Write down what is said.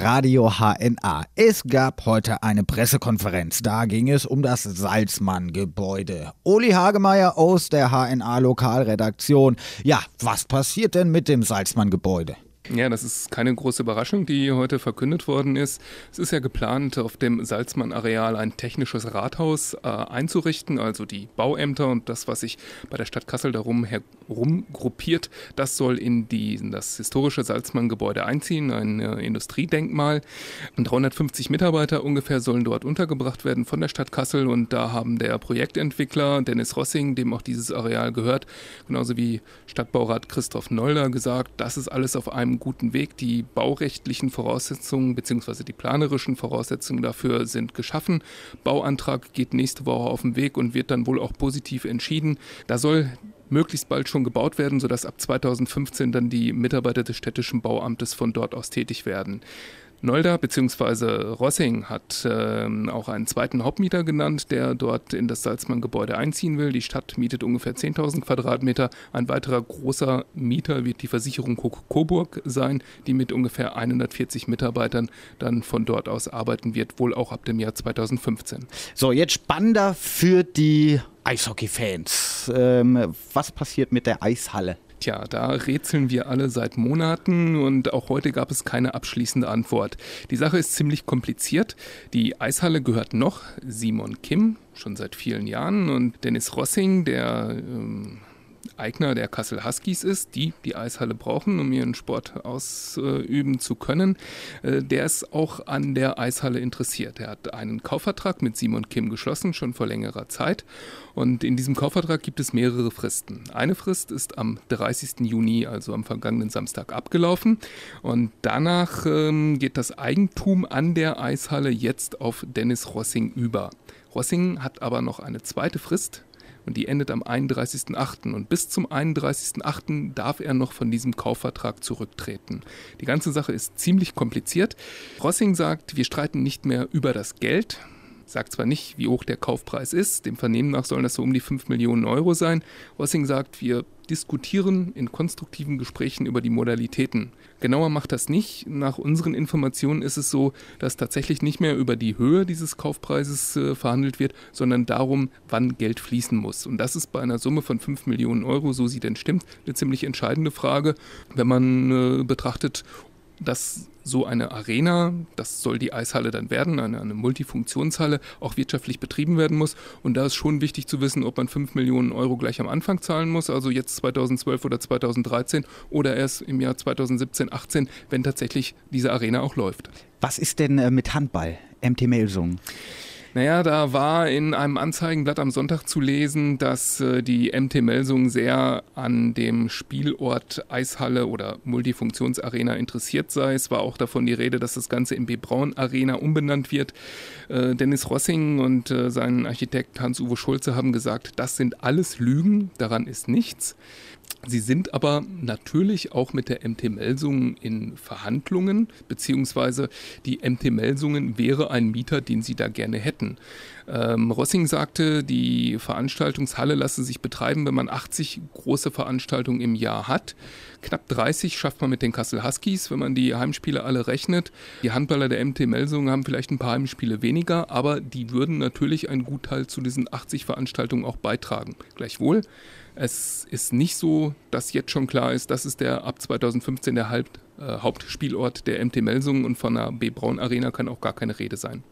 Radio HNA. Es gab heute eine Pressekonferenz. Da ging es um das Salzmann-Gebäude. Uli Hagemeyer aus der HNA Lokalredaktion. Ja, was passiert denn mit dem Salzmann-Gebäude? Ja, das ist keine große Überraschung, die heute verkündet worden ist. Es ist ja geplant, auf dem Salzmann-Areal ein technisches Rathaus äh, einzurichten, also die Bauämter und das, was sich bei der Stadt Kassel darum herum gruppiert, das soll in, die, in das historische Salzmann-Gebäude einziehen, ein äh, Industriedenkmal. 350 Mitarbeiter ungefähr sollen dort untergebracht werden von der Stadt Kassel und da haben der Projektentwickler Dennis Rossing, dem auch dieses Areal gehört, genauso wie Stadtbaurat Christoph Nolder gesagt, das ist alles auf einem guten Weg. Die baurechtlichen Voraussetzungen bzw. die planerischen Voraussetzungen dafür sind geschaffen. Bauantrag geht nächste Woche auf den Weg und wird dann wohl auch positiv entschieden. Da soll möglichst bald schon gebaut werden, sodass ab 2015 dann die Mitarbeiter des städtischen Bauamtes von dort aus tätig werden. Nolda bzw. Rossing hat äh, auch einen zweiten Hauptmieter genannt, der dort in das Salzmann-Gebäude einziehen will. Die Stadt mietet ungefähr 10.000 Quadratmeter. Ein weiterer großer Mieter wird die Versicherung Coburg sein, die mit ungefähr 140 Mitarbeitern dann von dort aus arbeiten wird, wohl auch ab dem Jahr 2015. So, jetzt spannender für die Eishockey-Fans. Ähm, was passiert mit der Eishalle? Tja, da rätseln wir alle seit Monaten und auch heute gab es keine abschließende Antwort. Die Sache ist ziemlich kompliziert. Die Eishalle gehört noch Simon Kim, schon seit vielen Jahren, und Dennis Rossing, der ähm, Eigner der Kassel Huskies ist, die die Eishalle brauchen, um ihren Sport ausüben zu können, äh, der ist auch an der Eishalle interessiert. Er hat einen Kaufvertrag mit Simon Kim geschlossen, schon vor längerer Zeit. Und in diesem Kaufvertrag gibt es mehrere Fristen. Eine Frist ist am 30. Juni, also am vergangenen Samstag, abgelaufen. Und danach ähm, geht das Eigentum an der Eishalle jetzt auf Dennis Rossing über. Rossing hat aber noch eine zweite Frist, und die endet am 31.08. Und bis zum 31.08. darf er noch von diesem Kaufvertrag zurücktreten. Die ganze Sache ist ziemlich kompliziert. Rossing sagt, wir streiten nicht mehr über das Geld, sagt zwar nicht, wie hoch der Kaufpreis ist, dem Vernehmen nach sollen das so um die 5 Millionen Euro sein. Rossing sagt, wir diskutieren in konstruktiven Gesprächen über die Modalitäten. Genauer macht das nicht. Nach unseren Informationen ist es so, dass tatsächlich nicht mehr über die Höhe dieses Kaufpreises äh, verhandelt wird, sondern darum, wann Geld fließen muss. Und das ist bei einer Summe von 5 Millionen Euro, so sie denn stimmt, eine ziemlich entscheidende Frage, wenn man äh, betrachtet, dass so eine Arena, das soll die Eishalle dann werden, eine, eine, Multifunktionshalle, auch wirtschaftlich betrieben werden muss. Und da ist schon wichtig zu wissen, ob man 5 Millionen Euro gleich am Anfang zahlen muss, also jetzt 2012 oder 2013 oder erst im Jahr 2017, 18, wenn tatsächlich diese Arena auch läuft. Was ist denn äh, mit Handball, MT Melsungen? Naja, da war in einem Anzeigenblatt am Sonntag zu lesen, dass äh, die MT Melsung sehr an dem Spielort Eishalle oder Multifunktionsarena interessiert sei. Es war auch davon die Rede, dass das Ganze in B. Braun Arena umbenannt wird. Äh, Dennis Rossing und äh, sein Architekt Hans-Uwe Schulze haben gesagt, das sind alles Lügen, daran ist nichts. Sie sind aber natürlich auch mit der MT Melsungen in Verhandlungen, beziehungsweise die MT Melsungen wäre ein Mieter, den sie da gerne hätten. Ähm, Rossing sagte, die Veranstaltungshalle lasse sich betreiben, wenn man 80 große Veranstaltungen im Jahr hat. Knapp 30 schafft man mit den Kassel Huskies, wenn man die Heimspiele alle rechnet. Die Handballer der MT Melsungen haben vielleicht ein paar Heimspiele weniger, aber die würden natürlich einen Gutteil zu diesen 80 Veranstaltungen auch beitragen. Gleichwohl, es ist nicht so, dass jetzt schon klar ist, das ist der ab 2015 der Haupt, äh, Hauptspielort der MT Melsungen und von der B Braun Arena kann auch gar keine Rede sein.